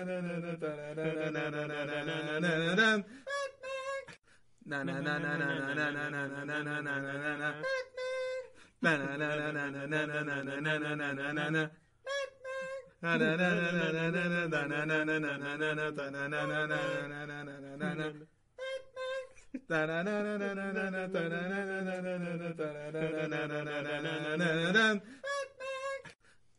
Batman.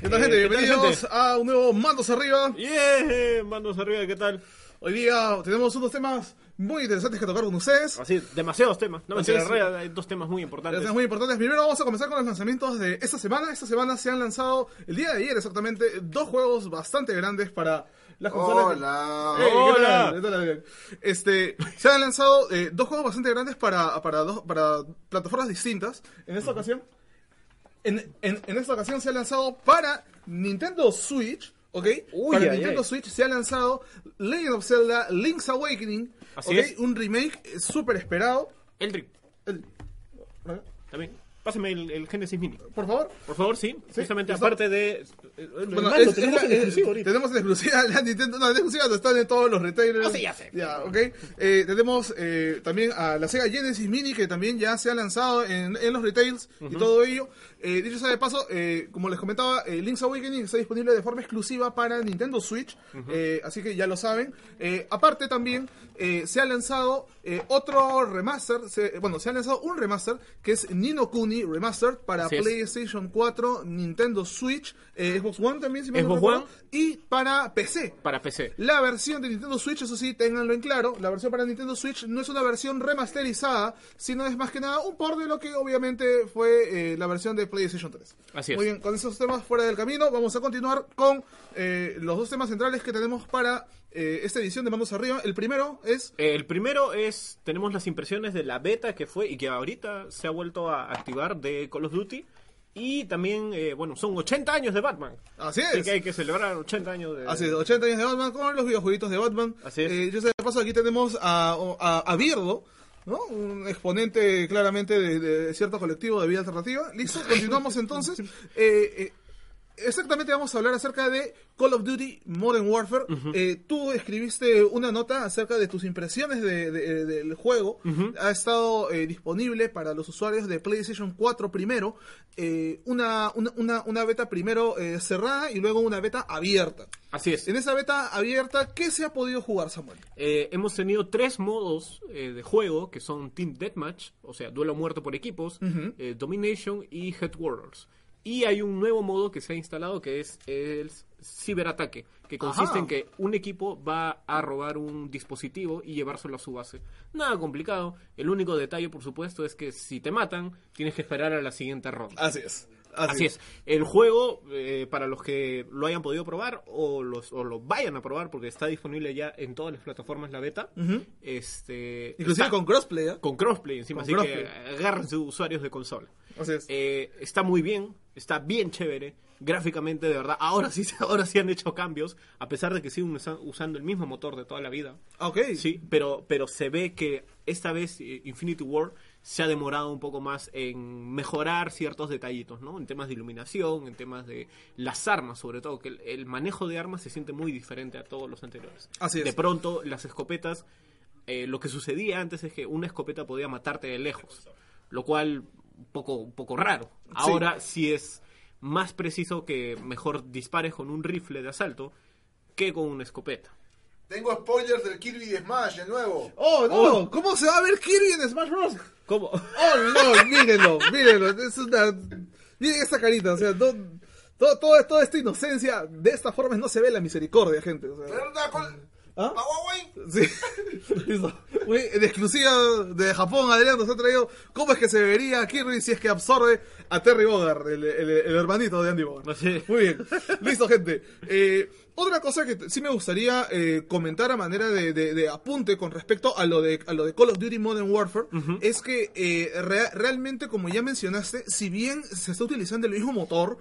¿Qué tal, gente? Eh, ¿qué tal, Bienvenidos gente? a un nuevo Mandos Arriba. Yeah, manos arriba, ¿qué tal? Hoy día tenemos unos temas muy interesantes que tocar con ustedes. Así, demasiados temas. No, Así mentira, es. en realidad hay dos temas muy importantes. Temas muy importantes. Primero vamos a comenzar con los lanzamientos de esta semana. Esta semana se han lanzado, el día de ayer exactamente, dos juegos bastante grandes para las consolas. Hola. Hey, ¿qué Hola. tal? ¿Qué tal? Este, se han lanzado eh, dos juegos bastante grandes para, para, dos, para plataformas distintas. En esta ocasión, en, en, en esta ocasión se ha lanzado para Nintendo Switch, ¿ok? Uy, para ay, Nintendo ay. Switch se ha lanzado Legend of Zelda Link's Awakening, Así ¿ok? es. Un remake eh, súper esperado. Eldrick, El- también. Pásame el, el Genesis Mini. por favor. Por favor, sí. Justamente ¿listo? aparte de... eh, eh, Bueno, es- tenemos es en es- ahorita. tenemos en exclusiva la Nintendo, no, en exclusiva están en todos los retailers. Ah, sí, ya sé. Ya, ok. Eh, tenemos eh, también a la Sega Genesis Mini que también ya se ha lanzado en, en los retails y todo ello. Eh, dicho sea de paso, eh, como les comentaba, eh, Link's Awakening está disponible de forma exclusiva para Nintendo Switch, así que ya lo saben. Aparte también se ha lanzado otro remaster, se- bueno, se ha lanzado un remaster que es Nino Kuni Remastered para. PlayStation 4, Nintendo Switch, eh, Xbox One también, si no Xbox One. y para PC. Para PC. La versión de Nintendo Switch, eso sí, ténganlo en claro, la versión para Nintendo Switch no es una versión remasterizada, sino es más que nada un por de lo que obviamente fue eh, la versión de PlayStation 3. Así es. Muy bien, con esos temas fuera del camino, vamos a continuar con eh, los dos temas centrales que tenemos para eh, esta edición de Mandos Arriba. El primero es... El primero es, tenemos las impresiones de la beta que fue y que ahorita se ha vuelto a activar de Call of Duty. Y también, eh, bueno, son 80 años de Batman. Así Así es. que hay que celebrar 80 años de... Así es, 80 años de Batman con los videojueguitos de Batman. Así es. Eh, yo sé de paso, aquí tenemos a, a, a Birdo, ¿no? Un exponente claramente de, de cierto colectivo de vida alternativa. Listo, continuamos entonces. Eh, eh, exactamente vamos a hablar acerca de Call of Duty Modern Warfare. Eh, tú escribiste una nota acerca de tus impresiones de- de- del juego. Ha estado eh, disponible para los usuarios de PlayStation 4 primero. eh, una, una, una, beta primero cerrada y luego una beta abierta. Así es. En esa beta abierta, ¿qué se ha podido jugar, Samuel? Hemos tenido tres modos de juego que son Team Deathmatch, o sea, duelo muerto por equipos, Domination y Head Warriors. Y hay un nuevo modo que se ha instalado que es el ciberataque, que consiste Ajá. en que un equipo va a robar un dispositivo y llevárselo a su base. Nada complicado. El único detalle, por supuesto, es que si te matan, tienes que esperar a la siguiente ronda. Así es. Así es. El juego, eh, para los que lo hayan podido probar o, los, o lo vayan a probar, porque está disponible ya en todas las plataformas la beta, este, Inclusive está con crossplay, ¿eh? con crossplay encima, Con así que crossplay. agárrense usuarios de consola. Así es. Eh, está muy bien, está bien chévere, gráficamente de verdad. Ahora sí, ahora sí han hecho cambios, a pesar de que siguen usa- usando el mismo motor de toda la vida. Ah, ok. Sí, pero, pero se ve que esta vez eh, Infinity War se ha demorado un poco más en mejorar ciertos detallitos, ¿no? En temas de iluminación, en temas de las armas, sobre todo, que el, el manejo de armas se siente muy diferente a todos los anteriores. Así es. De pronto, las escopetas, eh, lo que sucedía antes es que una escopeta podía matarte de lejos, lo cual un poco, un poco raro. Ahora sí es más preciso que mejor dispares con un rifle de asalto que con una escopeta. Tengo spoilers del Kirby de Smash, de nuevo. Oh, no. ¿Cómo se va a ver Kirby en Smash Bros? ¿Cómo? Oh, no, mírenlo, mírenlo. Es una... Miren esa carita, o sea, todo, todo, todo- toda esta inocencia, de esta forma no se ve la misericordia, gente. O sea. ¿Ah? Sí. En exclusiva de Japón, Adrián nos ha traído cómo es que se vería Kirby si es que absorbe a Terry Bogard, el, el- el hermanito de Andy Bogard. Sí. Muy bien. Listo, gente. Eh, otra cosa que sí me gustaría eh, comentar a manera de, de- de apunte con respecto a lo de, a lo de Call of Duty Modern Warfare es que eh, rea- realmente, como ya mencionaste, si bien se está utilizando el mismo motor,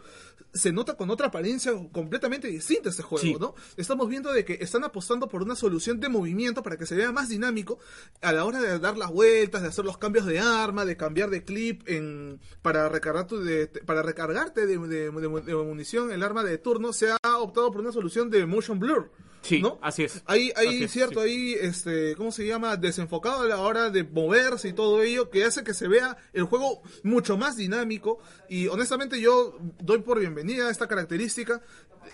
se nota con otra apariencia completamente distinta este juego, Sí. ¿no? Estamos viendo de que están apostando por una solución de movimiento para que se vea más dinámico a la hora de dar las vueltas, de hacer los cambios de arma, de cambiar de clip en, para recargar tu- de- para recargarte de, de- de- de munición el arma de turno se ha optado por una solución de motion blur. Sí, ¿no? así es. Es, cierto, sí. ahí, este, ¿cómo se llama? Desenfocado a la hora de moverse y todo ello, que hace que se vea el juego mucho más dinámico. Y honestamente yo doy por bienvenida a esta característica.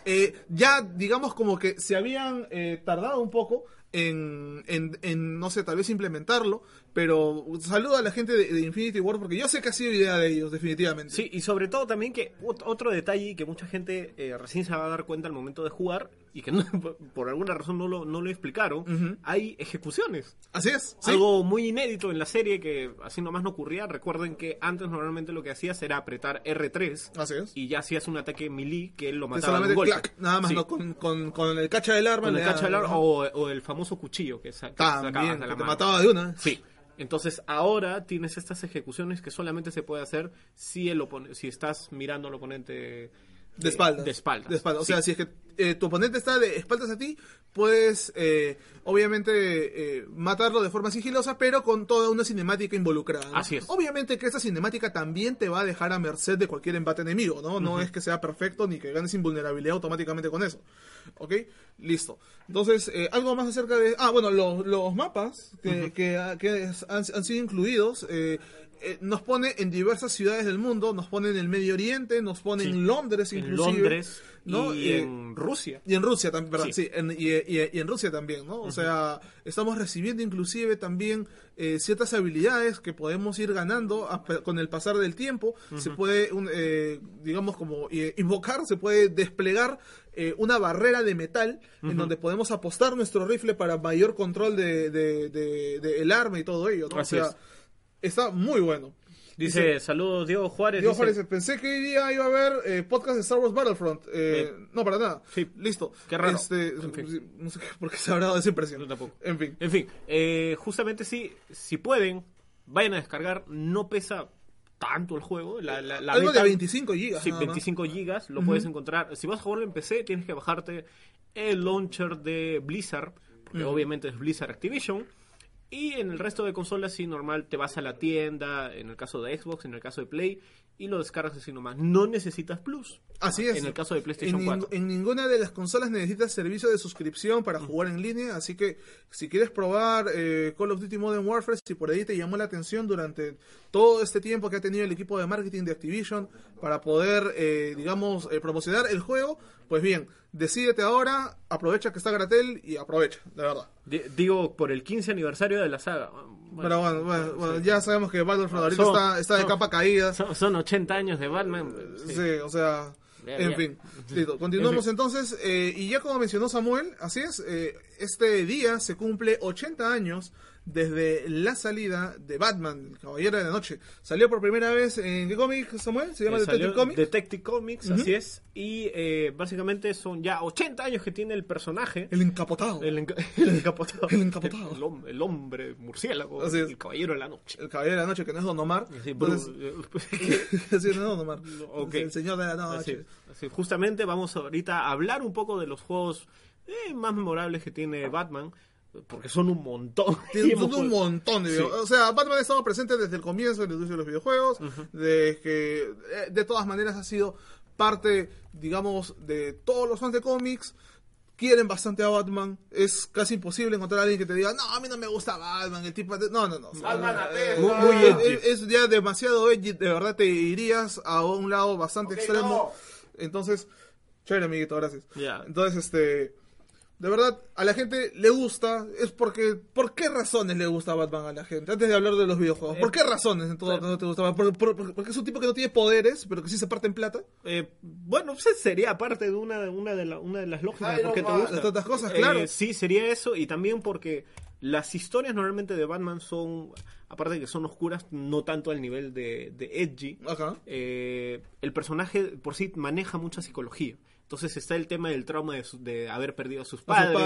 Eh, ya, digamos, como que se habían eh, tardado un poco en, en, en, no sé, tal vez implementarlo, pero saludo a la gente de, de Infinity War porque yo sé que ha sido idea de ellos, definitivamente. Sí, y sobre todo también que ot- otro detalle que mucha gente eh, recién se va a dar cuenta al momento de jugar y que no- por alguna razón no lo, no lo explicaron, Ujú. hay ejecuciones. Así es. sí. Algo muy inédito en la serie que así nomás no ocurría. Recuerden que antes normalmente lo que hacías era apretar R3 Así es. y ya hacías un ataque melee que él lo mataba de un golpe. clac, nada más, Sí, ¿no? Con, con, con el cacha del arma. con el cacha del arma o, o el famoso cuchillo que, sa- que sacabas También, de la que te mano. mataba de una. Sí. Entonces ahora tienes estas ejecuciones que solamente se puede hacer si el si estás mirando al oponente De espaldas. De espaldas. De espaldas. O Sí. sea, si es que eh, tu oponente está de espaldas a ti, puedes, eh, obviamente, eh, matarlo de forma sigilosa, pero con toda una cinemática involucrada. ¿no? Así es. Obviamente que esta cinemática también te va a dejar a merced de cualquier embate enemigo, ¿no? No es que sea perfecto ni que ganes invulnerabilidad automáticamente con eso. ¿Ok? Listo. Entonces, eh, algo más acerca de... Ah, bueno, los, los mapas que, que, que han, han sido incluidos... eh, nos pone en diversas ciudades del mundo, nos pone en el Medio Oriente, nos pone Sí. en Londres en inclusive. Londres ¿no? y Eh, en Rusia. y en Rusia también, perdón, Sí. sí, en- y, y- y en Rusia también, ¿no? O sea, estamos recibiendo inclusive también eh, ciertas habilidades que podemos ir ganando a- con el pasar del tiempo. Se puede, un, eh, digamos, como eh, invocar, se puede desplegar eh, una barrera de metal en donde podemos apostar nuestro rifle para mayor control de, de- de- de el arma y todo ello, ¿no? O sea, es. Está muy bueno. Dice, saludos Diego Juárez. Diego dice, Juárez, pensé que hoy día iba a haber eh, podcast de Star Wars Battlefront. Eh, Bien. no, para nada. Sí. Listo. Qué raro. Este, En fin. No sé por qué se habrá dado esa impresión. Yo tampoco. En fin. En fin, eh, justamente sí, si pueden, vayan a descargar. No pesa tanto el juego. La, la, la Algo beta- de 25 gigas. Sí, nada más. 25 gigas, lo puedes encontrar. Si vas a jugarlo en PC, tienes que bajarte el launcher de Blizzard, porque obviamente es Blizzard Activision. Y en el resto de consolas, sí, normal, te vas a la tienda, en el caso de Xbox, en el caso de Play, y lo descargas así nomás. No necesitas Plus. Así es. En el caso de PlayStation en, 4. en ninguna de las consolas necesitas servicio de suscripción para jugar en línea, así que si quieres probar eh, Call of Duty Modern Warfare, si por ahí te llamó la atención durante todo este tiempo que ha tenido el equipo de marketing de Activision para poder, eh, digamos, eh, promocionar el juego, pues bien, decídete ahora, aprovecha que está Gratel y aprovecha, de verdad. Di- digo, por el 15 aniversario de la saga. Bueno, Pero bueno, bueno, bueno, ya sabemos que Battlefront ahorita Son- está, está de son- capa caída. son, son 80 años de Batman. sí. Sí, o sea, En fin, listo. Continuamos En entonces. eh, y ya como mencionó Samuel, así es, eh, este día se cumple 80 años desde la salida de Batman, el Caballero de la Noche. Salió por primera vez en qué cómic, Samuel? ¿Se llama Eh, Detective Comics? Detective Comics, así es. Y eh, básicamente son ya 80 años que tiene el personaje. El encapotado. El, enca- el encapotado. El encapotado. El, hom- el hombre murciélago. Así es. El caballero de la noche. El Caballero de la Noche, que no es Don Omar. Sí, Entonces- Bru- sí, no es Don Omar. El Señor de la Así, Noche. así. Justamente vamos ahorita a hablar un poco de los juegos eh, más memorables que tiene Batman, porque son un montón. Son un montón de Sí. O sea, Batman ha estado presente desde el comienzo de la industria de los videojuegos, de que eh, de todas maneras ha sido parte, digamos, de todos los fans de cómics. Quieren bastante a Batman. Es casi imposible encontrar a alguien que te diga, no, a mí no me gusta Batman. El tipo de... No, no, no. Batman Eh, apesta. Muy- muy es- es, es ya demasiado edgy. De verdad te irías a un lado bastante extremo. no. Entonces, chévere, amiguito, gracias. Ya. Entonces, este. De verdad, a la gente le gusta. Es porque. ¿Por qué razones le gusta Batman a la gente? Antes de hablar de los videojuegos. ¿Por qué razones en todo caso te gusta Batman? ¿Por- por- porque es un tipo que no tiene poderes, pero que sí se parte en plata. Eh, bueno, pues sería parte de una, una, de, la- una de las lógicas de por qué te gusta. De tantas cosas, Eh, claro. sí, sería eso, y también porque las historias normalmente de Batman son, aparte de que son oscuras, no tanto al nivel de, de edgy, Ajá. eh, el personaje por sí maneja mucha psicología. Entonces está el tema del trauma de, su- de haber perdido a sus A sus padres.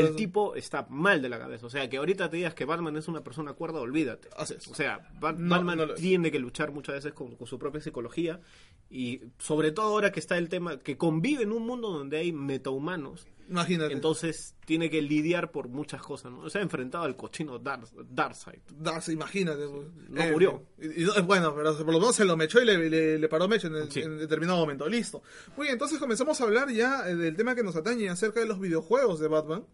el tipo está mal de la cabeza. O sea, que ahorita te digas que Batman es una persona cuerda, olvídate. O sea, Ba- No, Batman no tiene que luchar muchas veces con, con su propia psicología. Y sobre todo ahora que está el tema que convive en un mundo donde hay metahumanos. Imagínate. Entonces tiene que lidiar por muchas cosas, ¿no? Se ha enfrentado al cochino Dark, Darkseid. Das, imagínate. No murió. y- y no- bueno, pero por lo menos se lo mechó y le, le- le paró mecho en, el- Sí. en determinado momento. Listo. Muy bien, entonces comenzamos a hablar ya eh, del tema que nos atañe acerca de los videojuegos de Batman.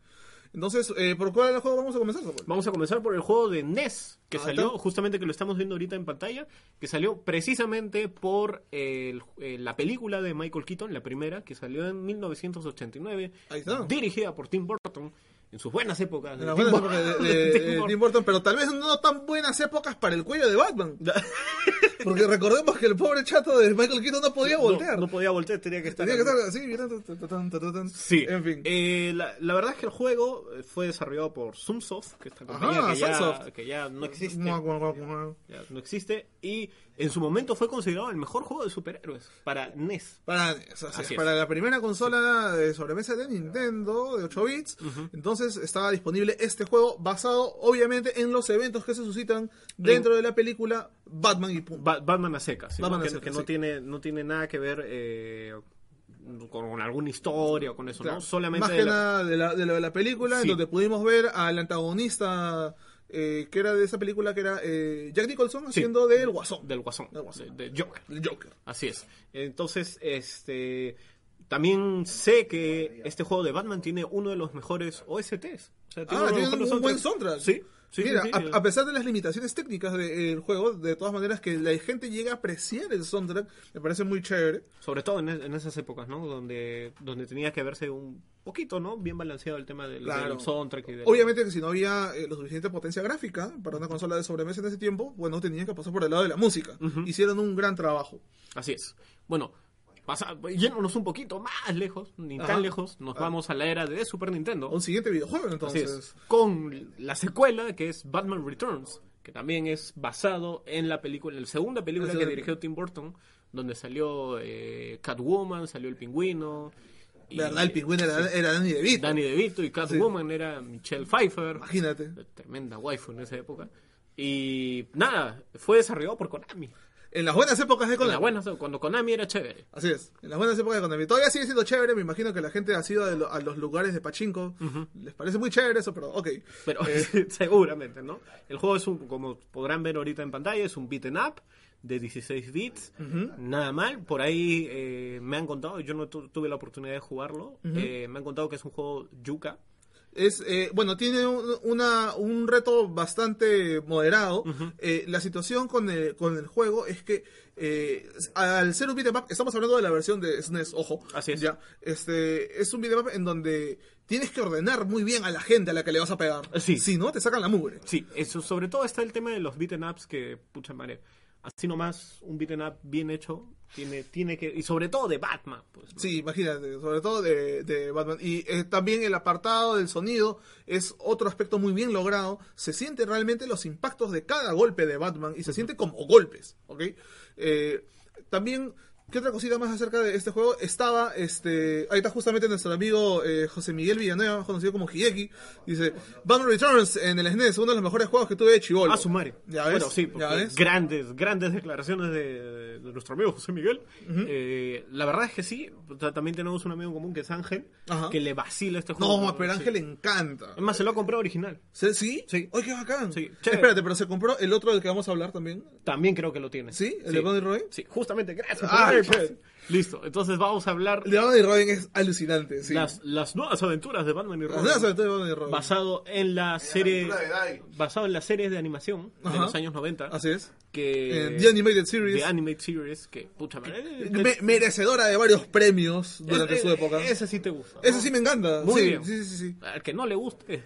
Entonces, eh, ¿por cuál juego vamos a comenzar? Samuel? Vamos a comenzar por el juego de NES, que Ah, salió, está. justamente que lo estamos viendo ahorita en pantalla, que salió precisamente por el- eh, la película de Michael Keaton, la primera, que salió en 1989, Ahí está. dirigida por Tim Burton, en sus buenas épocas. En las buenas épocas de, de- de. Tim Burton, pero tal vez no tan buenas épocas para el cuello de Batman. Porque recordemos que el pobre chato de Michael Keaton no podía voltear. No, no podía voltear, tenía que estar. Tenía que estar así. Sí, En fin. Eh, la, la verdad es que el juego fue desarrollado por Sunsoft, que esta compañía Ajá, que, ya, que ya no existe. Ya no existe. Y en su momento fue considerado el mejor juego de superhéroes para E NES. Para, eso, así Así es, es. para la primera consola de sobremesa de Nintendo de 8 bits, entonces estaba disponible este juego basado obviamente en los eventos que se suscitan dentro de la película Batman y. Ba- Batman a secas, ¿sí? Batman a que, secas, que no, tiene, no tiene nada que ver eh, con alguna historia o con eso, Claro, ¿no? Solamente Más de la- nada de, la, de lo de la película, en donde pudimos ver al antagonista eh, que era de esa película, que era eh, Jack Nicholson haciendo del Guasón. del Guasón, Del Guasón. de, de Joker. El Joker. Así es. Entonces, este también sé que este juego de Batman tiene uno de los mejores OSTs. O sea, Ah, tiene un buen soundtrack. Sí, sí, Mira, sí, sí, a, pesar de las limitaciones técnicas del juego, de todas maneras que la gente llega a apreciar el soundtrack, me parece muy chévere. Sobre todo en esas épocas, ¿no? Donde, donde tenía que verse un poquito, ¿no? Bien balanceado el tema del, Claro. del soundtrack. Y del- Obviamente que si no había eh, lo suficiente potencia gráfica para una consola de sobremesa en ese tiempo, bueno, tenían que pasar por el lado de la música. Hicieron un gran trabajo. Así es. Bueno, pasa, yéndonos un poquito más lejos, ni Ajá. tan lejos, nos Ah. vamos a la era de Super Nintendo. Un siguiente videojuego, Así entonces. es. Con la secuela que es Batman Returns, que también es basado en la película, en la segunda película La que dirigió Tim Burton, donde salió eh, Catwoman, salió el pingüino. ¿Verdad? El pingüino era, era Danny DeVito. Danny DeVito y Catwoman era Michelle Pfeiffer. Imagínate. Tremenda waifu en esa época. Y nada, fue desarrollado por Konami. En las buenas épocas de En Konami. la buena, cuando Konami era chévere. Así es, en las buenas épocas de Konami. Todavía sigue siendo chévere, me imagino que la gente ha ido a, lo- a los lugares de Pachinko. Les parece muy chévere eso, pero ok. Pero Eh, seguramente, ¿no? El juego es un, como podrán ver ahorita en pantalla, es un beaten up de 16 bits. Nada mal. Por ahí eh, me han contado, yo no tu- tuve la oportunidad de jugarlo, eh, me han contado que es un juego yuca. Es, eh, bueno, tiene un, una, un reto bastante moderado. Eh, la situación con el, con el juego es que eh, al ser un beatmap, estamos hablando de la versión de SNES, ojo. Así es. Ya, este, es un beatmap en donde tienes que ordenar muy bien a la gente a la que le vas a pegar. Sí. Si no, te sacan la mugre. Sí, eso, sobre todo está el tema de los beaten ups que, pucha madre, así nomás, un beat'em up bien hecho, tiene, tiene que, y sobre todo de Batman, pues. Sí, imagínate, sobre todo de, de Batman. Y eh, también el apartado del sonido es otro aspecto muy bien logrado. Se siente realmente los impactos de cada golpe de Batman y se siente como golpes, ¿ok? Eh, también, ¿qué otra cosita más acerca de este juego? Estaba, este, ahí está justamente nuestro amigo eh, José Miguel Villanueva, conocido como Hideki. Dice, Batman Returns en el SNES, uno de los mejores juegos que tuve de chivolo. A su madre. Ya ves, Bueno, sí, ya ves. grandes, grandes declaraciones de, de nuestro amigo José Miguel. Eh, la verdad es que sí, también tenemos un amigo en común que es Ángel, Ajá. que le vacila este juego. No, pero Sí. Ángel le encanta. Es más, se lo ha comprado original. ¿Sí? ¿Sí? Sí. ¡Ay, qué bacán! Sí. Espérate, pero se compró el otro del que vamos a hablar también. También creo que lo tiene. ¿Sí? ¿El de Batman y Robin? Sí, justamente, gracias. Ah, darme chévere. Listo, entonces vamos a hablar de Batman y Robin es alucinante, sí. las, las nuevas aventuras de Batman y Las Robin. nuevas aventuras de Batman y Robin. basado en la serie de basado en las series de animación de Ajá. los años 90 Así es. que En The Animated Series. The Animated Series que pucha madre, Me- merecedora de varios premios durante es- su época. ese sí te gusta ¿no? Ese sí me encanta. Muy sí, bien. sí, sí, sí. al que no le guste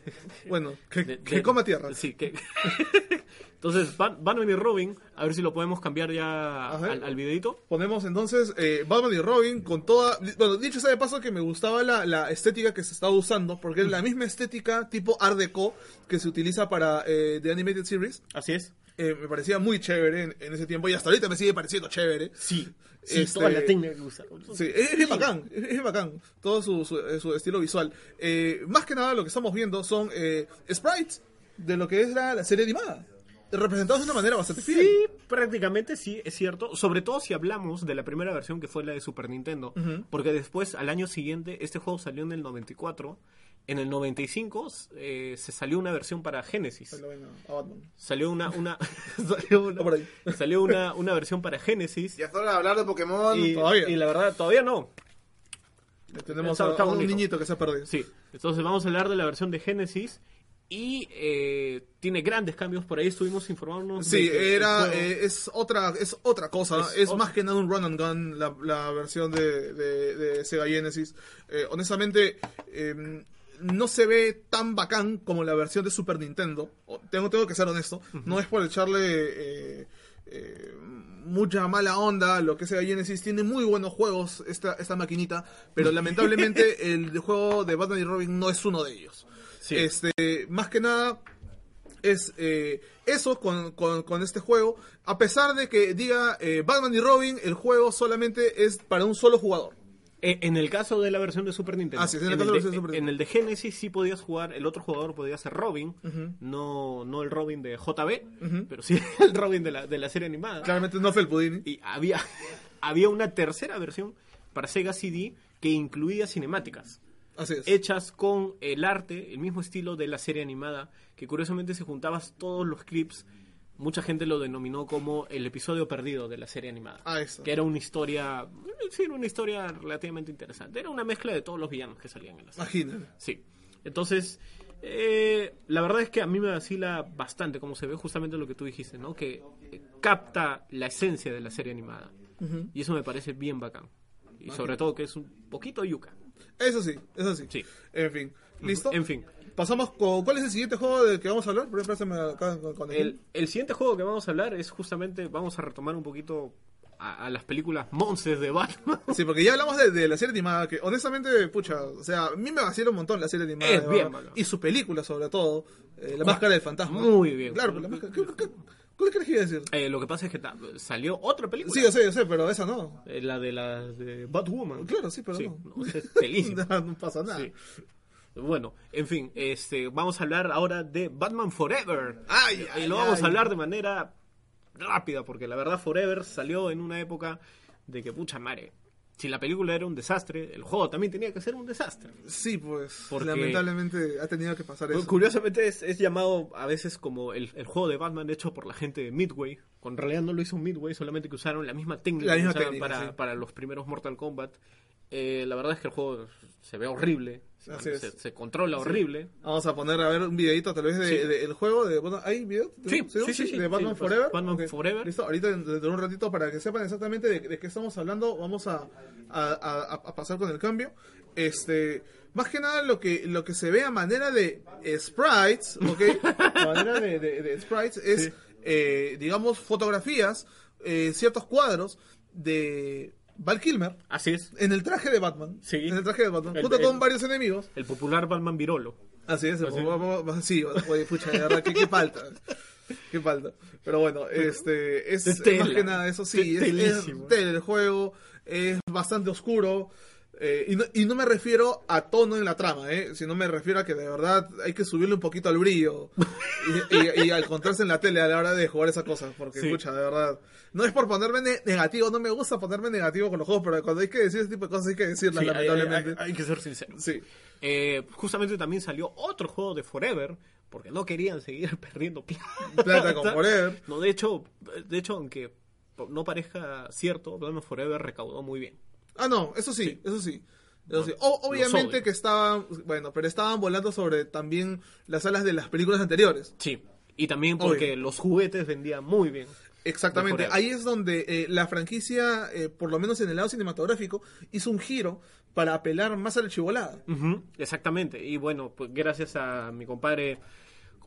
Bueno, que, de- que de- coma tierra. sí que entonces Bat- Batman y Robin a ver si lo podemos cambiar ya al, al videito Ponemos entonces eh, Batman y Robin con toda... Bueno, dicho sea de paso que me gustaba la, la estética que se estaba usando, porque es la misma estética tipo Art Deco que se utiliza para eh, The Animated Series. así es Eh, me parecía muy chévere en, en ese tiempo y hasta ahorita me sigue pareciendo chévere. sí sí Este- toda la técnica que usaron Sí, es, bacán, es, bacán, todo su, su, eh, su estilo visual. Eh, más que nada lo que estamos viendo son eh, sprites de lo que es la, la serie animada, representados de una manera bastante fiel. Sí, prácticamente sí, es cierto. Sobre todo si hablamos de la primera versión que fue la de Super Nintendo. Porque después, al año siguiente, este juego salió en el 94. En el 95 eh, se salió una versión para Genesis. Salió una, una, salió una, ahí. salió una, una versión para Genesis. Ya de hablar de Pokémon. Y, todavía. y la verdad, todavía no. Tenemos Está- a, está a un bonito. niñito que se ha perdido. Sí, entonces vamos a hablar de la versión de Genesis. Y eh, tiene grandes cambios. Por ahí estuvimos informándonos. Sí, era, eh, es otra, es otra cosa, Es es, otra- más que nada un run and gun la, la versión de, de, de Sega Genesis. Eh, honestamente, eh, no se ve tan bacán como la versión de Super Nintendo. Tengo, tengo que ser honesto, no es por echarle eh, eh, mucha mala onda a lo que es Sega Genesis. Tiene muy buenos juegos esta, esta maquinita, pero lamentablemente el juego de Batman y Robin no es uno de ellos. Sí. Este, más que nada, es eh, eso con, con- con este juego. A pesar de que diga eh, Batman y Robin, el juego solamente es para un solo jugador. Eh, En el caso de la versión de Super Nintendo, Ah, sí, en el en, caso el de la de, versión de Super en el de Genesis sí podías jugar, el otro jugador podía ser Robin, no, no el Robin de JB, pero sí el Robin de la, de la serie animada. Claramente no fue el Pudini. Y había, había una tercera versión para Sega CD que incluía cinemáticas. Hechas con el arte, el mismo estilo de la serie animada, que curiosamente si juntabas todos los clips, mucha gente lo denominó como el episodio perdido de la serie animada Ah, eso. que era una historia, sí, era una historia relativamente interesante. Era una mezcla de todos los villanos que salían en la serie. Imagínate. Sí. Entonces, eh, la verdad es que a mí me vacila bastante como se ve justamente lo que tú dijiste, ¿no? Que eh, capta la esencia de la serie animada. Y eso me parece bien bacán. Y sobre todo que es un poquito yuca. Eso sí, eso sí. Sí. En fin. ¿Listo? En fin. Pasamos con. ¿Cuál es el siguiente juego del que vamos a hablar? Con, con El, el siguiente juego que vamos a hablar es justamente, vamos a retomar un poquito a, a las películas monces de Batman. Sí, porque ya hablamos de, de la serie animada, que honestamente, pucha, o sea, a mí me vacila un montón la serie animada. Es de bien Batman. Y su película, sobre todo, eh, La Máscara del Fantasma. Muy bien. Claro, la máscara. ¿Qué, qué, ¿Cuál crees que iba a decir? Eh, lo que pasa es que salió otra película. Sí, yo sé, yo sé, pero esa no. Eh, la de la de Batwoman. Claro, sí, pero Sí, no. no, es no, no pasa nada. Sí. Bueno, en fin, este, vamos a hablar ahora de Batman Forever. Ay, y ay, lo vamos a hablar de manera rápida, porque la verdad Forever salió en una época de que, pucha madre, si la película era un desastre, el juego también tenía que ser un desastre. Sí, pues, Porque- lamentablemente ha tenido que pasar eso. Curiosamente es, es llamado a veces como el, el juego de Batman hecho por la gente de Midway. Con en realidad no lo hizo Midway, solamente que usaron la misma técnica, La misma que usaban técnica, para, sí. para los primeros Mortal Kombat. Eh, la verdad es que el juego se ve horrible, se, controla horrible. Vamos a poner a ver un videito tal vez del de, Sí. juego de bueno, ¿Hay video? Sí, sí, sí, sí. De Batman pues, Forever. Batman. Forever. Listo, ahorita dentro de un ratito para que sepan exactamente de, qué estamos hablando, vamos a, a- a- a pasar con el cambio. Este, más que nada lo que lo que se ve a manera de sprites, ¿ok? a manera de, sprites es, eh, digamos, fotografías eh, ciertos cuadros de Val Kilmer Así es. en el traje de Batman. Sí. En el traje de Batman. El- junto el- con varios enemigos. El popular Batman Virolo. Así es, Así. sí, oye, pucha, de verdad, ¿qué, qué falta? ¿Qué falta? Pero bueno, este, es, Es más que nada eso, sí, es, es el juego, es bastante oscuro, eh, y, no, y no me refiero a tono en la trama, eh, sino me refiero a que de verdad hay que subirle un poquito al brillo y, y- y al encontrarse en la tele a la hora de jugar esas cosas, porque, Sí. escucha, de verdad, no es por ponerme ne- negativo, no me gusta ponerme negativo con los juegos, pero cuando hay que decir ese tipo de cosas hay que decirlas, Sí, hay, hay- lamentablemente. hay- hay que ser sincero. Sí. Eh, justamente también salió otro juego de Forever, porque no querían seguir perdiendo plata. Plata con Forever. No, de hecho, de hecho, aunque no parezca cierto, Batman Forever recaudó muy bien. Ah, no, eso sí, eso sí. Eso sí. Bueno, O- obviamente que estaban, bueno, pero estaban volando sobre también las alas de las películas anteriores. Sí. Y también porque Obvio. los juguetes vendían muy bien. Exactamente. Ahí es donde eh, la franquicia, eh, por lo menos en el lado cinematográfico, hizo un giro para apelar más a la chivolada. Exactamente. Y bueno, pues gracias a mi compadre,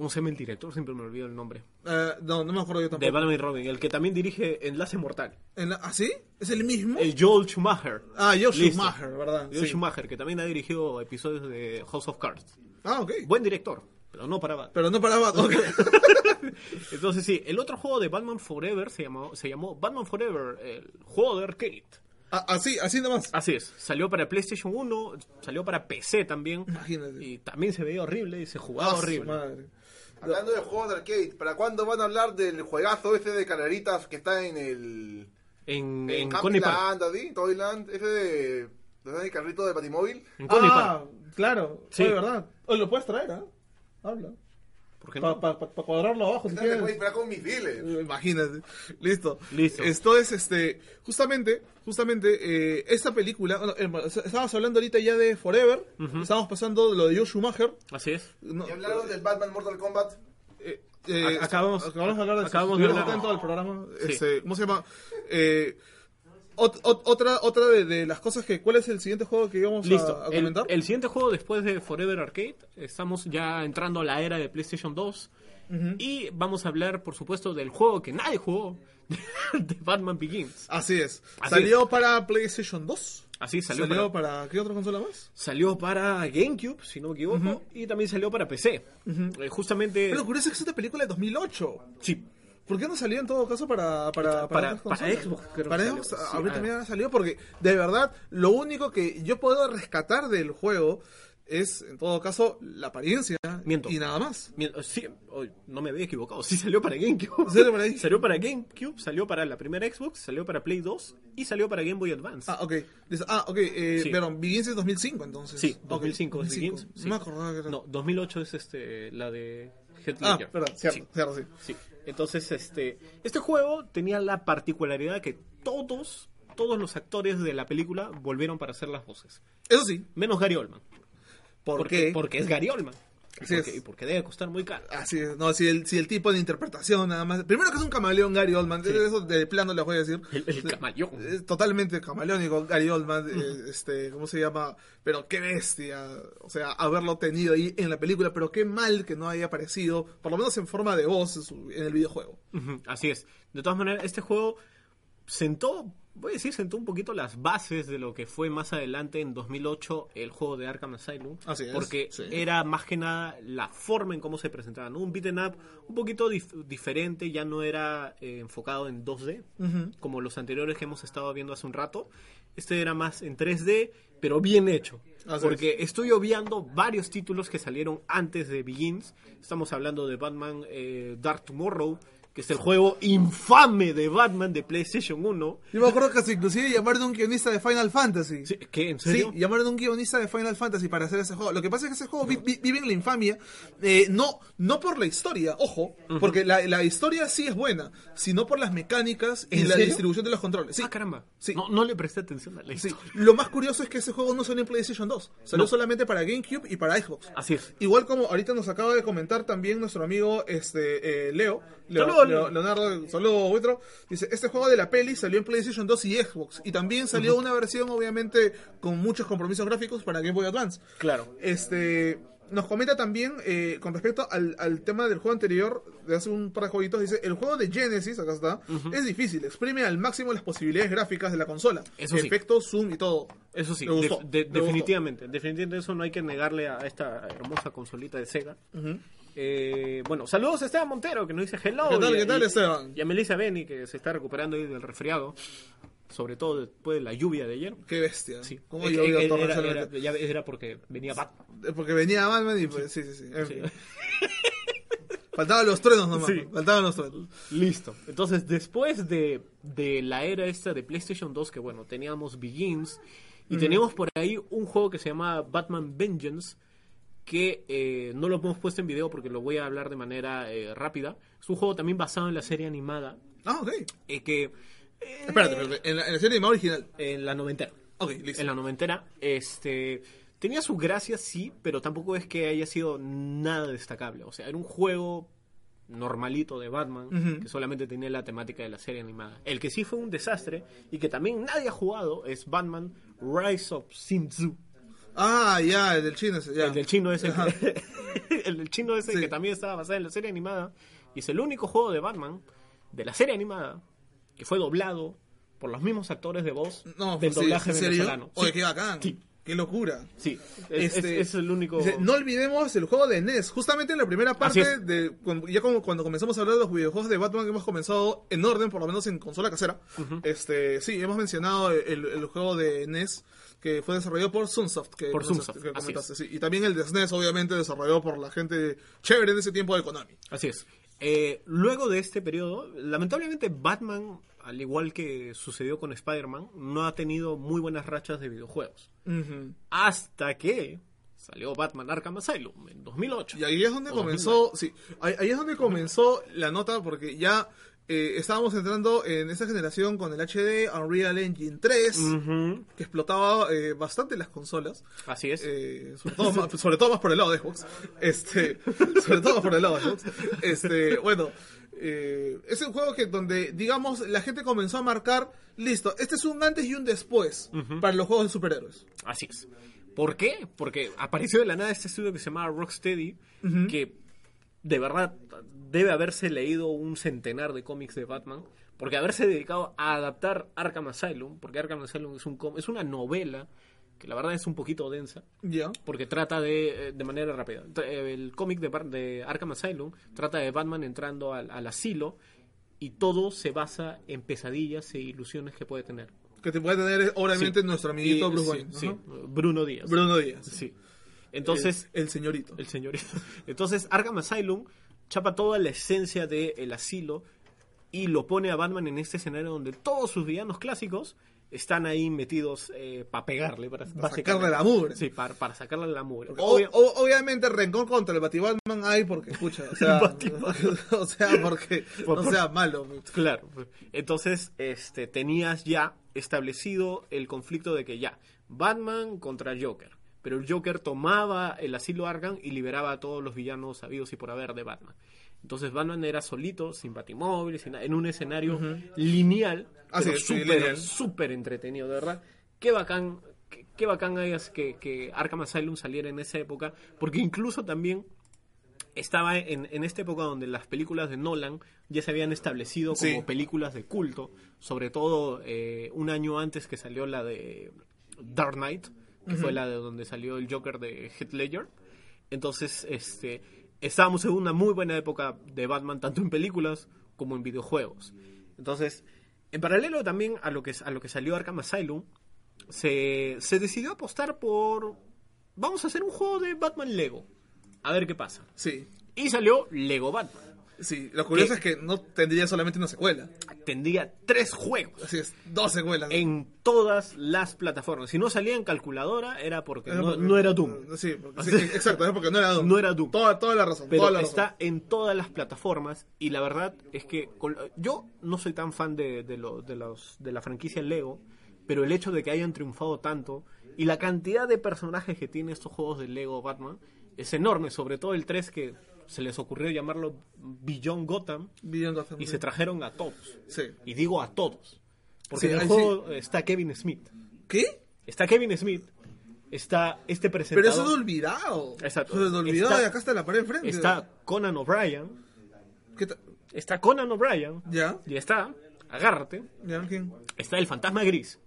¿cómo se llama el director? Siempre me olvido el nombre. Eh, no, no me acuerdo yo tampoco. De Batman y Robin, el que también dirige Enlace Mortal. En ¿Ah, sí? ¿Es el mismo? El Joel Schumacher. Ah, Joe Listo. Schumacher, ¿verdad? Joel Sí. Schumacher, que también ha dirigido episodios de House of Cards. Ah, ok. Buen director, pero no para Batman. Pero no paraba. ok. Entonces sí, el otro juego de Batman Forever se llamó, se llamó Batman Forever, el juego de arcade. Ah, así, así nomás. Así es, salió para PlayStation 1, salió para PC también. Imagínate. Y también se veía horrible y se jugaba su horrible. madre. Hablando de juegos de arcade, ¿para cuándo van a hablar del juegazo ese de carreritas que está en el... En, En en Coney Park. Toyland, ese de... ¿Dónde el carrito de Batimóvil? En Coney Ah, Park. claro. Sí. De verdad. O lo puedes traer, ¿ah? Habla. ¿Por qué Para no? cuadrarlo abajo, si quieres. disparar con misiles. Eh, Imagínate. Listo. Listo. Esto es, este, justamente, justamente, eh, esta película, bueno, eh, estábamos hablando ahorita ya de Forever, estábamos pasando lo de Joe Schumacher. Así es. No, ¿Y hablaron del Batman Mortal Kombat? eh, eh, Ac- acabamos- acabamos de hablar de acabamos de hablar. al programa. Sí. Este, ¿Cómo se llama? Eh, ot- ot- otra otra de, de las cosas que... ¿Cuál es el siguiente juego que íbamos a- Listo. a, El, comentar? el siguiente juego después de Forever Arcade, estamos ya entrando a la era de PlayStation 2. Y vamos a hablar, por supuesto, del juego que nadie jugó, de Batman Begins. Así es. Así Salió para PlayStation 2. Así salió, Salió, para, para... ¿Qué otra consola más? salió para GameCube, si no me equivoco, y también salió para PC. Eh, justamente... Pero lo curioso es que es una película de 2008. sí, ¿Por qué no salió en todo caso para para Para- para consolas? Xbox, creo Para salió. Xbox, Sí, ahorita ah. mira, salió porque de verdad lo único que yo puedo rescatar del juego es en todo caso la apariencia Miento. y nada más. Mira, sí, oh, no me había equivocado, sí salió para GameCube. ¿Salió para? Salió para GameCube, salió para la primera Xbox, salió para Play 2 y salió para Game Boy Advance. Ah, ok. Ah, ok. Eh, Sí. Pero Begins es 2005 entonces. Sí, Ok, 2005 es Begins. No sí. me acordaba que era. No, 2008 es este, la de Ah, verdad, cierto, Sí. cierto, sí. Entonces, este, este juego tenía la particularidad que todos, todos los actores de la película volvieron para hacer las voces. Eso sí. Menos Gary Oldman. ¿Por porque, qué? Porque es Gary Oldman. Y Así porque, es. porque debe costar muy caro. Así es, no, si el, si el tipo de interpretación nada más. Primero que es un camaleón Gary Oldman, eso de plano le voy a decir. El, el camaleón. Totalmente camaleónico Gary Oldman, eh, este, ¿cómo se llama? Pero qué bestia, o sea, haberlo tenido ahí en la película, pero qué mal que no haya aparecido, por lo menos en forma de voz en, su- en el videojuego. Así es. De todas maneras, este juego sentó, voy a decir, sentó un poquito las bases de lo que fue más adelante en 2008 el juego de Arkham Asylum. Así es, Porque sí. era más que nada la forma en cómo se presentaba, ¿no? Un beat'em up un poquito dif- diferente, ya no era eh, enfocado en 2D, como los anteriores que hemos estado viendo hace un rato. Este era más en 3D, pero bien hecho. Así porque estoy obviando varios títulos que salieron antes de Begins. Estamos hablando de Batman eh, Dark Tomorrow, que es el juego infame de Batman de PlayStation 1. Yo me acuerdo que inclusive llamaron a un guionista de Final Fantasy. Sí, ¿Qué? ¿En Sí, serio? llamaron a un guionista de Final Fantasy para hacer ese juego. Lo que pasa es que ese juego vi- vi- vive en la infamia, eh, no, no por la historia, ojo, porque la, la historia sí es buena, sino por las mecánicas y ¿En la serio? distribución de los controles. Sí. Ah, caramba. Sí. No, no le presté atención a la Sí. historia. Lo más curioso es que ese juego no salió en PlayStation 2, salió No. solamente para GameCube y para Xbox. Así es. Igual como ahorita nos acaba de comentar también nuestro amigo este eh, Leo. Leonardo, saludos Buitro, dice, este juego de la peli salió en PlayStation 2 y Xbox, y también salió una versión obviamente con muchos compromisos gráficos para Game Boy Advance. Claro. Este, nos comenta también eh, con respecto al, al tema del juego anterior, de hace un par de jueguitos, dice, el juego de Genesis, acá está, es difícil, exprime al máximo las posibilidades gráficas de la consola. Eso sí. Efectos, zoom y todo. Eso sí, gustó, de- de- definitivamente, definitivamente eso no hay que negarle a esta hermosa consolita de Sega. Eh, bueno, saludos a Esteban Montero que nos dice hello. ¿Qué tal, y qué tal, Esteban? Y a Melissa Beni que se está recuperando ahí del resfriado, sobre todo después de la lluvia de ayer. Qué bestia. Sí, ¿Cómo llovió eh, era, era- ya era porque venía Batman. Porque venía Batman y pues, sí, sí, sí. Sí. Faltaban los truenos nomás. Sí. Faltaban los truenos. Listo. Entonces, después de, de la era esta de PlayStation 2, que bueno, teníamos Begins, y teníamos por ahí un juego que se llamaba Batman Vengeance, que eh, no lo hemos puesto en video porque lo voy a hablar de manera eh, rápida. Es un juego también basado en la serie animada, Ah, ok. eh, que... eh, Espérate, espérate. En la, en la serie animada original. En la noventera. Ok, listo. En la noventera, este... Tenía su gracia, sí, pero tampoco es que haya sido nada destacable. O sea, era un juego normalito de Batman, que solamente tenía la temática de la serie animada. El que sí fue un desastre y que también nadie ha jugado es Batman Rise of Sin Tzu. Ah, ya, el del chino ese, ya. El del chino ese, que- el del chino ese Sí. que también estaba basado en la serie animada. Y es el único juego de Batman de la serie animada que fue doblado por los mismos actores de voz No, del doblaje ¿en serio? venezolano. Oye, Sí. qué bacán. Sí. Qué locura. Sí, es, Este, es- es el único. Dice, no olvidemos el juego de NES. Justamente en la primera parte, de ya como cuando comenzamos a hablar de los videojuegos de Batman hemos comenzado en orden, por lo menos en consola casera. este Sí, hemos mencionado el, el juego de NES que fue desarrollado por Sunsoft. Que Por Sunsoft, que comentaste, sí. Y también el de SNES, obviamente, desarrollado por la gente chévere en ese tiempo de Konami. Así es. Eh, luego de este periodo, lamentablemente Batman, al igual que sucedió con Spider-Man, no ha tenido muy buenas rachas de videojuegos. Hasta que salió Batman Arkham Asylum en 2008. Y ahí es donde comenzó, sí, ahí, ahí es donde comenzó la nota porque ya eh, estábamos entrando en esa generación con el HD, Unreal Engine 3, Ujú, que explotaba eh, bastante las consolas. Así es. Eh, sobre, todo más, sobre todo más por el lado de Xbox. Este, sobre todo más por el lado de Xbox. Este, bueno, es un juego que donde, digamos, la gente comenzó a marcar, listo, este es un antes y un después para los juegos de superhéroes. Así es. ¿Por qué? Porque apareció de la nada este estudio que se llamaba Rocksteady, que de verdad debe haberse leído un centenar de cómics de Batman, porque haberse dedicado a adaptar Arkham Asylum, porque Arkham Asylum es, un com- es una novela que la verdad es un poquito densa, porque trata de, eh, de manera rápida. Eh, El cómic de, de Arkham Asylum trata de Batman entrando al, al asilo y todo se basa en pesadillas e ilusiones que puede tener. Que te puede tener, obviamente, Sí. nuestro amiguito Y- Bruce sí, Wayne. sí, Ajá. Bruno Díaz. Bruno Díaz. Sí. Entonces, el, el señorito. el señorito. Entonces, Arkham Asylum chapa toda la esencia del asilo y lo pone a Batman en este escenario donde todos sus villanos clásicos están ahí metidos para pegarle, para, sacarle la mugre. Sí, para, para sacarle la mugre. O- obviamente rencor contra el Batman hay porque escucha, o sea, o sea, porque Por- no sea malo. Claro. Entonces, este, tenías ya establecido el conflicto de que ya, Batman contra Joker. Pero el Joker tomaba el asilo Arkham y liberaba a todos los villanos sabidos y por haber de Batman. Entonces Batman era solito, sin batimóvil, sin en un escenario es, sí, súper, lineal. súper entretenido, de verdad. Qué bacán, qué, qué bacán hayas que, que Arkham Asylum saliera en esa época, porque incluso también estaba en, en esta época donde las películas de Nolan ya se habían establecido como Sí. películas de culto, sobre todo eh, un año antes que salió la de Dark Knight, que fue la de donde salió el Joker de Heath Ledger. Entonces, este, estábamos en una muy buena época de Batman, tanto en películas como en videojuegos. Entonces, en paralelo también a lo que, a lo que salió Arkham Asylum, se, se decidió apostar por... Vamos a hacer un juego de Batman Lego. A ver qué pasa. Sí, Y salió Lego Batman. Sí. Lo curioso es que no tendría solamente una secuela. Tendría tres juegos Así es, dos secuelas. en todas las plataformas. Si no salía en calculadora era porque Era no, porque- no era Doom. Sí, porque- sí, exacto, porque no era Doom. No era Doom. Toda, toda la razón. Pero toda la razón. está en todas las plataformas y la verdad es que con- yo no soy tan fan de, de, lo- de los, de la franquicia Lego, pero el hecho de que hayan triunfado tanto y la cantidad de personajes que tiene estos juegos de Lego Batman es enorme, sobre todo el 3 que se les ocurrió llamarlo Beyond Gotham Beyond Gotham, y sí. se trajeron a todos. Sí. Y digo a todos. Porque Sí, en el juego está Kevin Smith. ¿Qué? Está Kevin Smith está este Pero presentador. eso es olvidado. Exacto. Eso es olvidado Está- y acá está la pared enfrente. Está Conan O'Brien. ¿Qué ta- Está Conan O'Brien. ¿Ya? Y está, agárrate, ¿Ya? ¿Quién? está el fantasma gris.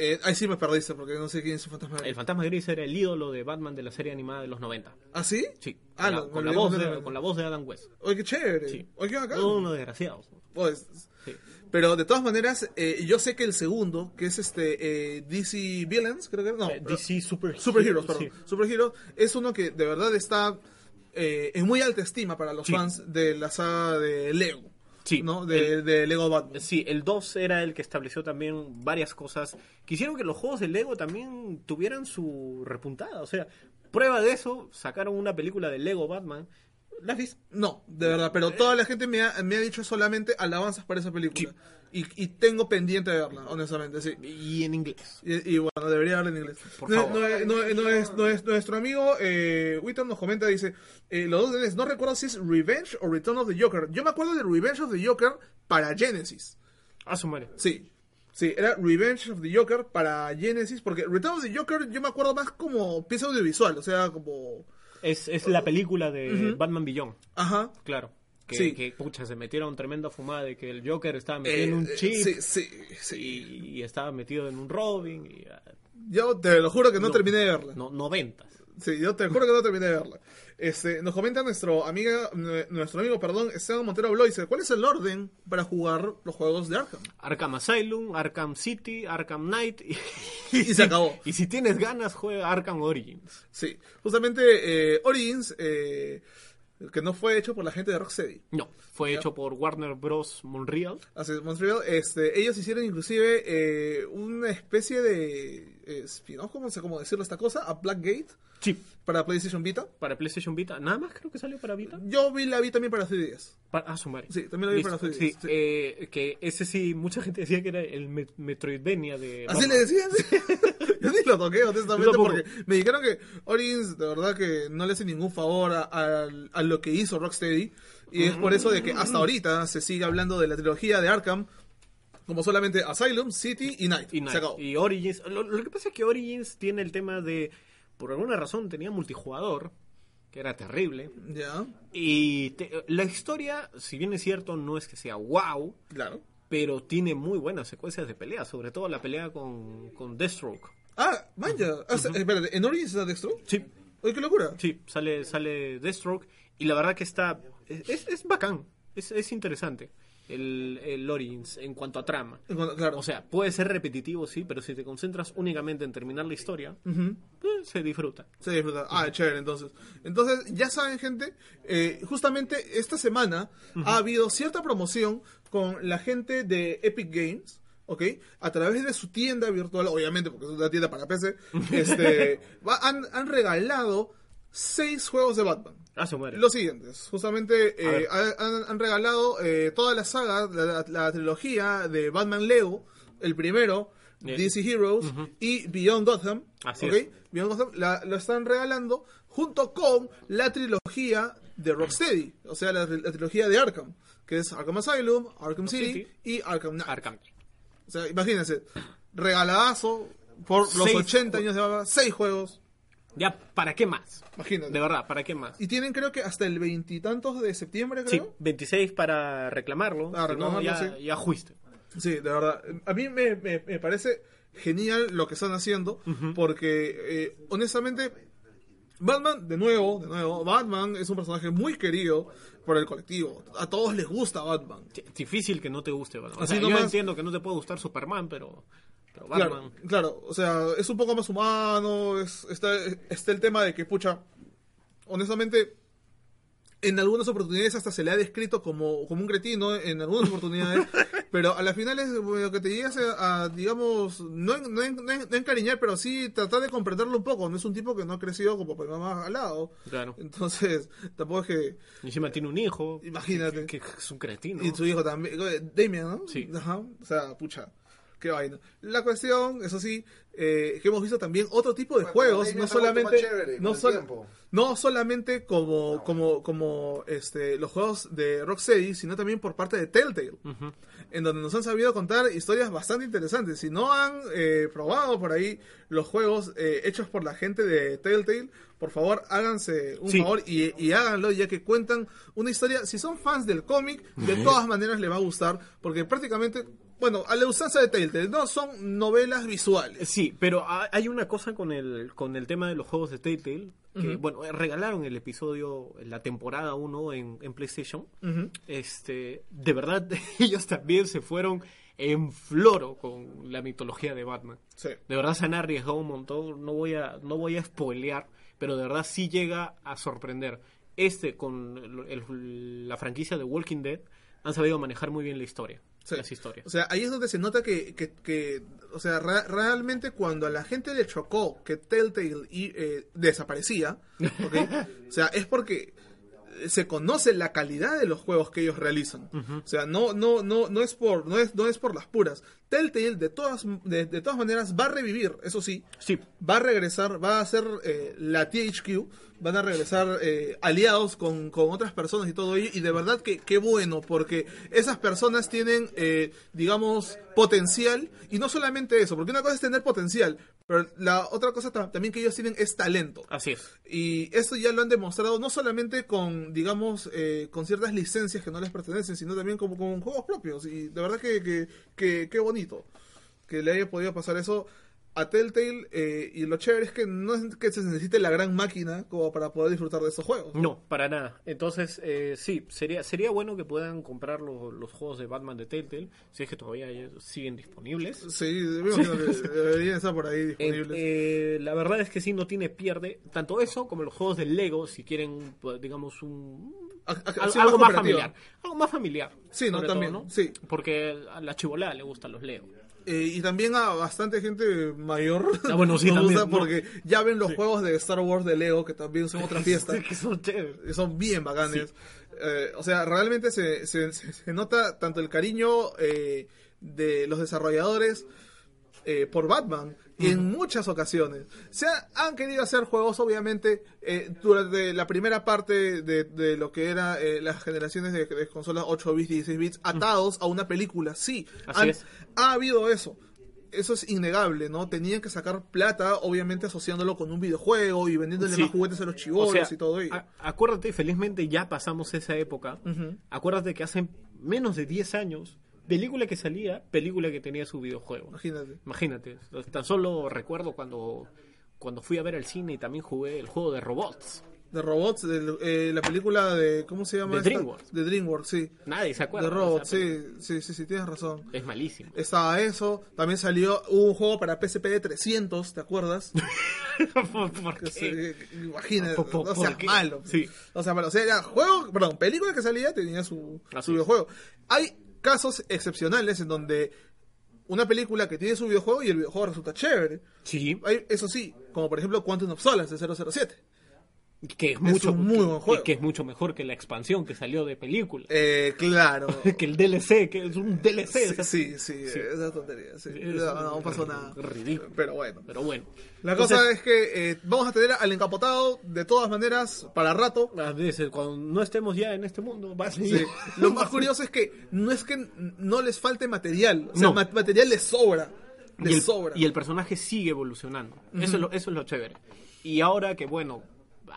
Eh, ahí sí me perdiste porque no sé quién es el fantasma. El fantasma gris era el ídolo de Batman de la serie animada de los 90. ¿Ah, sí? Sí. Ah, con, la, no, con me la voz de, con la voz de Adam West. Oye, qué chévere. Sí. Oye, qué bacán. Todos unos desgraciados. Pues, Sí. pero de todas maneras, eh, yo sé que el segundo, que es este eh, DC Villains, creo que no, Eh, DC Super Superheroes, perdón. sí. Superheroes es uno que de verdad está eh, en muy alta estima para los Sí. fans de la saga de Lego. Sí. ¿no? De, de Lego Batman. Sí, el 2 era el que estableció también varias cosas. Quisieron que los juegos de Lego también tuvieran su repuntada. O sea, prueba de eso, sacaron una película de Lego Batman. ¿La has visto? No, de verdad, pero toda la gente me ha, me ha dicho solamente alabanzas para esa película. Y, y tengo pendiente de verla, honestamente, sí. Y en inglés. Y, y bueno, debería hablar en inglés. Por No- favor. no no no es- no es- nuestro amigo eh, Witton nos comenta, dice, eh, los dos tenés, no recuerdo si es Revenge o Return of the Joker. Yo me acuerdo de Revenge of the Joker para Genesis. A su madre. Sí. Sí, era Revenge of the Joker para Genesis, porque Return of the Joker yo me acuerdo más como pieza audiovisual, o sea, como... Es, es la película de. Batman Beyond, Ajá. claro. Que, Sí. que, pucha, se metieron tremenda fumada de que el Joker estaba metido Eh, en un eh, chip sí, sí, sí. y, y estaba metido en un Robin. Y, ah, Yo te lo juro que no, No. terminé de verla. no, noventas. Sí, yo te juro que no terminé de verla. Este, nos comenta nuestro amiga, nue- nuestro amigo, perdón, Esteban Montero Bloise, ¿cuál es el orden para jugar los juegos de Arkham? Arkham Asylum, Arkham City, Arkham Knight y, Y se acabó. Y si tienes ganas, juega Arkham Origins. Sí, justamente eh, Origins, eh, que no fue hecho por la gente de Rocksteady. No, fue hecho por Warner Bros. Montreal. Así es, Montreal, este, ellos hicieron inclusive eh, una especie de spin-off, ¿cómo, cómo decirlo esta cosa? A Blackgate Sí. para PlayStation Vita. Para PlayStation Vita. Nada más creo que salió para Vita. Yo vi la vi también para 3DS. Pa- ah, su. Sí, también lo vi Listo. para 3DS. Sí, sí. eh, que ese sí, mucha gente decía que era el Me- Metroidvania de. Así Batman. le decían. Yo ni lo toqué, honestamente, porque me dijeron que Origins, de verdad, que no le hace ningún favor a, a- a lo que hizo Rocksteady. Y es por eso de que hasta ahorita se sigue hablando de la trilogía de Arkham como solamente Asylum, City y Night. Y, Knight. Se acabó. Y Origins. Lo, lo que pasa es que Origins tiene el tema de. Por alguna razón tenía multijugador, que era terrible. Ya, Y te- la historia, si bien es cierto, no es que sea wow, claro. pero tiene muy buenas secuencias de pelea, sobre todo la pelea con, con Deathstroke. Ah, vaya. Ah, espérate, ¿en Origins está Dextro? Sí, Oye, qué locura. sí, sale, sale Deathstroke y la verdad que está, es, es bacán, es, es interesante el, el Origins en cuanto a trama. Claro. O sea, puede ser repetitivo, sí, pero si te concentras únicamente en terminar la historia, eh, se disfruta. Se disfruta. Ah, chévere, entonces. Entonces, ya saben, gente, eh, justamente esta semana ha habido cierta promoción con la gente de Epic Games. ¿Ok? A través de su tienda virtual, obviamente, porque es una tienda para PC, este, han, han regalado seis juegos de Batman. Ah. Los siguientes, justamente eh, han, han regalado eh, toda la saga, la, la- la trilogía de Batman Lego, el primero, Bien. DC Heroes y Beyond Gotham. Así. Beyond Gotham la- lo están regalando junto con la trilogía de Rocksteady, o sea, la, la trilogía de Arkham, que es Arkham Asylum, Arkham City, City. y Arkham Knight. Arkham. O sea, imagínense, regaladazo por los Seis 80 años de Batman, seis juegos, Ya, ¿para qué más? imagínate. De verdad, ¿para qué más? Y tienen creo que hasta el veintitantos de septiembre, Sí, creo. 26 para reclamarlo. Ah, si no, ya, sí. ya fuiste. Sí, de verdad. A mí me, me- me parece genial lo que están haciendo, porque eh, honestamente, Batman, de nuevo, de nuevo, Batman es un personaje muy querido por el colectivo. A todos les gusta Batman. Sí, Difícil que no te guste Batman. O Así sea, yo nomás- entiendo que no te puede gustar Superman, pero, pero Claro, Batman. claro, o sea, es un poco más humano, es, está, está el tema de que, pucha, honestamente, en algunas oportunidades hasta se le ha descrito como, como un cretino, en algunas oportunidades, pero a las finales lo que te llegas a, a, digamos, no, no, no en- no encariñar, pero sí tratar de comprenderlo un poco, no es un tipo que no ha crecido como por mamá al lado, Claro. entonces tampoco es que, Encima tiene un hijo. Imagínate. Que, que es un cretino. y su hijo también, eh, Damien, ¿no? Sí. Ajá, o sea, pucha. Qué vaina. La cuestión, eso sí, eh, que hemos visto también otro tipo de Bueno, juegos, no solamente, chévere no, sol- tiempo. no solamente como, como, como este, los juegos de Rocksteady, sino también por parte de Telltale, en donde nos han sabido contar historias bastante interesantes. Si no han eh, probado por ahí los juegos eh, hechos por la gente de Telltale, por favor háganse un Sí. favor y, y háganlo, ya que cuentan una historia. Si son fans del cómic, de todas maneras les va a gustar, porque prácticamente, bueno, a la usanza de Telltale, no son novelas visuales. Sí, pero ha- hay una cosa con el, con el tema de los juegos de Telltale, que, bueno, regalaron el episodio, la temporada 1 en, en PlayStation. Este, de verdad, ellos también se fueron en floro con la mitología de Batman. Sí. De verdad se han arriesgado un montón, no voy a, no voy a spoilear, pero de verdad sí llega a sorprender. Este con el- el- la franquicia de Walking Dead han sabido manejar muy bien la historia, Sí. las historias. O sea, ahí es donde se nota que, que, que, o sea, realmente cuando a la gente le chocó que Telltale y, eh, desaparecía, o sea, es porque se conoce la calidad de los juegos que ellos realizan. O sea, no, no, no, no es por, no es, no es por las puras. Telltale de todas, de, de todas maneras va a revivir, eso sí, Sí, va a regresar, va a ser eh, la THQ, van a regresar eh, aliados con, con otras personas y todo ello, y de verdad que qué bueno, porque esas personas tienen, eh, digamos, potencial, y no solamente eso, porque una cosa es tener potencial, pero la otra cosa ta- también que ellos tienen es talento. así es. Y esto ya lo han demostrado no solamente con, digamos, eh, con ciertas licencias que no les pertenecen, sino también como con juegos propios. Y de verdad que, que, que, qué bonito que le haya podido pasar eso a Telltale. eh, y lo chévere es que no es que se necesite la gran máquina como para poder disfrutar de estos juegos. No, para nada. Entonces, eh, sí, sería sería bueno que puedan comprar los, los juegos de Batman de Telltale, si es que todavía siguen disponibles. Sí, deberían estar por ahí disponibles. eh, la verdad es que sí, no tiene pierde. Tanto eso como los juegos de Lego, si quieren, pues, digamos, un... A- algo más familiar. Algo más familiar. Sí, ¿no? También, todo, ¿no? sí. Porque a la chivolada le gustan los Lego. Eh, y también a bastante gente mayor. Ah, bueno, sí, también, no. porque ya ven los juegos de Star Wars de Lego, que también son otra fiesta. Que son chéveres. son bien bacanes. Eh, o sea, realmente se, se, se- se nota tanto el cariño eh, de los desarrolladores eh, por Batman y en muchas ocasiones. Se ha- han querido hacer juegos, obviamente, eh, durante la primera parte de, de lo que era eh, las generaciones de, de consolas 8 bits, 16 bits, atados a una película. Sí, Así han- es. ha habido eso. Eso es innegable, ¿no? Tenían que sacar plata, obviamente asociándolo con un videojuego y vendiéndole Sí. más juguetes a los chivolos O sea, y todo ello. acuérdate, felizmente ya pasamos esa época. Ujú. Acuérdate que hace menos de 10 años, película que salía, película que tenía su videojuego. Imagínate. Imagínate, tan solo recuerdo cuando, cuando fui a ver al cine y también jugué el juego de robots. De robots, de, eh, la película de. ¿Cómo se llama? De esta? DreamWorks. De DreamWorks, sí. Nadie se acuerda. De robots, sí, sí, sí, sí, tienes razón. Es malísimo. Estaba eso. También salió un juego para PSP de 300, ¿te acuerdas? ¿Por, qué? Imagínate, ¿Por- por- no por seas qué? malo. Sí. O sea, malo. O sea, era juego, perdón, película que salía tenía su, su videojuego. Hay casos excepcionales en donde una película que tiene su videojuego y el videojuego resulta chévere. Sí, Hay, eso sí, como por ejemplo Quantum of Solace de 007. Que es mucho, un muy que- buen juego. Que, es mucho mejor que la expansión que salió de película. Eh, claro. que el DLC, que es un DLC. sea, Sí, sí, sí, esa tontería. Sí. Es No, no pasó nada. ridículo. Pero bueno. Pero bueno. La Entonces, cosa es que eh, vamos a tener al encapotado de todas maneras para rato. veces, cuando no estemos ya en este mundo, va a Sí. seguir. Lo más curioso es que no es que no les falte material. O sea, No. ma- material les sobra. Les y el, sobra. y el personaje sigue evolucionando. eso, es lo, eso es lo chévere. Y ahora que, bueno,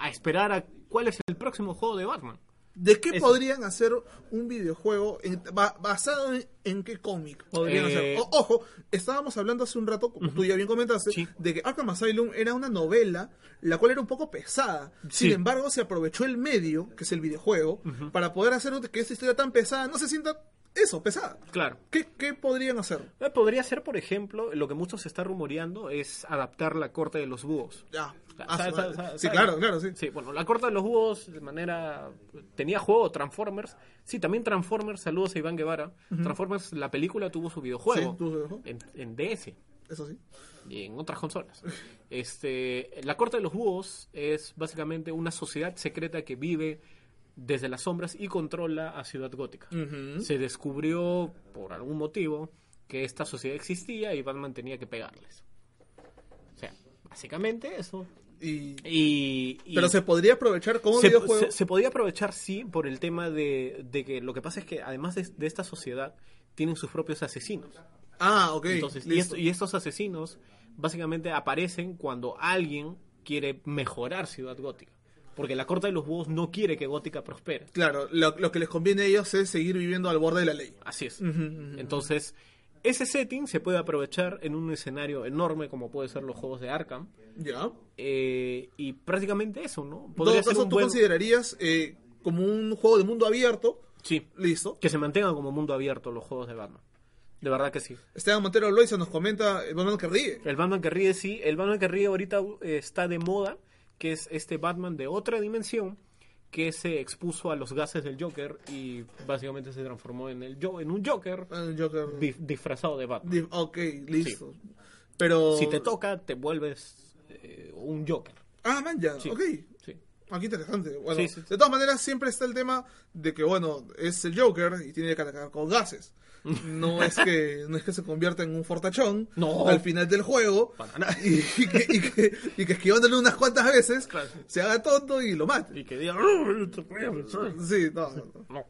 a esperar a cuál es el próximo juego de Batman. ¿De qué eso. podrían hacer un videojuego en- ba- basado en, en qué cómic podrían Eh, hacer? O- ojo, estábamos hablando hace un rato, como tú ya bien comentaste, Sí. de que Arkham Asylum era una novela, la cual era un poco pesada. Sin embargo, se aprovechó el medio, que es el videojuego, para poder hacer que esta historia tan pesada no se sienta eso, pesada. Claro. ¿Qué, qué podrían hacer? Eh, Podría ser, por ejemplo, lo que mucho se está rumoreando es adaptar la corte de los búhos. Ya. Ah, sí, claro, claro, sí. Sí, bueno, la corte de los búhos de manera... Tenía juego Transformers. Sí, también Transformers, saludos a Iván Guevara. Transformers, la película tuvo su videojuego. Sí, tuvo su videojuego. En, en DS Eso sí. y en otras consolas. Este, la corte de los búhos es básicamente una sociedad secreta que vive desde las sombras y controla a Ciudad Gótica. Ujú. Se descubrió, por algún motivo, que esta sociedad existía y Batman tenía que pegarles. O sea, básicamente eso. Y, Y, y pero se podría aprovechar como se, videojuego. se- se podía aprovechar, sí, por el tema de, de que lo que pasa es que además de, de esta sociedad tienen sus propios asesinos. Ah, ok. Entonces, y, esto- y estos asesinos básicamente aparecen cuando alguien quiere mejorar Ciudad Gótica. Porque la Corte de los Búhos no quiere que Gótica prospere. Claro, lo, lo que les conviene a ellos es seguir viviendo al borde de la ley. Así es. Entonces, ese setting se puede aprovechar en un escenario enorme como puede ser los juegos de Arkham. Ya. Eh, y prácticamente eso, ¿no? Todo ser caso, un tú buen... considerarías eh, como un juego de mundo abierto. Sí, Listo. que se mantengan como mundo abierto los juegos de Batman. De verdad que sí. Esteban Montero Loiza nos comenta el Batman que ríe. El Batman que ríe, sí. El Batman que ríe ahorita eh, está de moda, que es este Batman de otra dimensión que se expuso a los gases del Joker y básicamente se transformó en, el, en un Joker Ah, Joker. disfrazado de Batman. Di- Ok, listo. Pero. Si te toca, te vuelves eh, un Joker. Ah, man, ya. Sí. Ok. Sí. Aquí interesante. Bueno, Sí, sí. de todas maneras siempre está el tema de que bueno, es el Joker y tiene que atacar con gases. No es que no es que se convierta en un fortachón No. al final del juego y, y que, y, que, y que esquivándole unas cuantas veces Claro. se haga tonto y lo mate. Y que diga... Sí, no, no.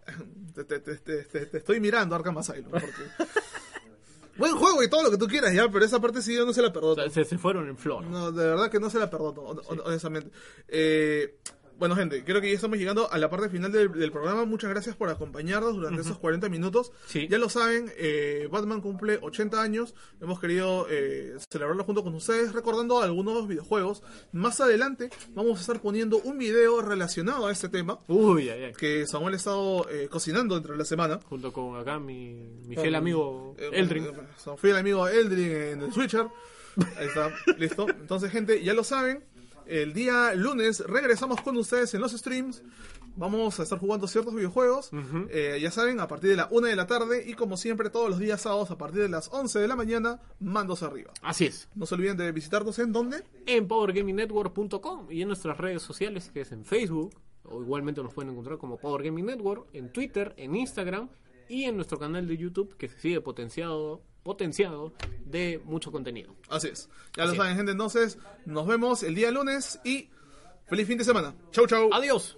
Te, te- te- te- estoy mirando Arkham Asylum porque buen juego y todo lo que tú quieras ya, pero esa parte sí yo no se la O perdono. sea, se, se fueron en flor. No, de verdad que no se la perdono, hon- honestamente. Eh, bueno, gente, creo que ya estamos llegando a la parte final del, del programa. Muchas gracias por acompañarnos durante esos 40 minutos. Sí. Ya lo saben, eh, Batman cumple 80 años. Hemos querido eh, celebrarlo junto con ustedes, recordando algunos videojuegos. Más adelante vamos a estar poniendo un video relacionado a este tema Uy, ay, ay. que Samuel ha estado eh, cocinando dentro de la semana. Junto con acá mi, mi fiel amigo Eh, Eldrin. eh, fiel amigo Eldrin en el Switcher. Ahí está, listo. Entonces, gente, ya lo saben. El día lunes regresamos con ustedes en los streams. Vamos a estar jugando ciertos videojuegos. Eh, ya saben, a partir de la 1 de la tarde. Y como siempre, todos los días sábados a partir de las 11 de la mañana, mandos arriba. Así es. No se olviden de visitarnos en donde. en powergamingnetwork.com y en nuestras redes sociales que es en Facebook o igualmente nos pueden encontrar como Power Gaming Network en Twitter, en Instagram y en nuestro canal de YouTube que se sigue potenciado potenciado de mucho contenido. Así es. Ya Así lo saben, gente. Entonces, nos vemos el día lunes y feliz fin de semana. Chau, chau. Adiós.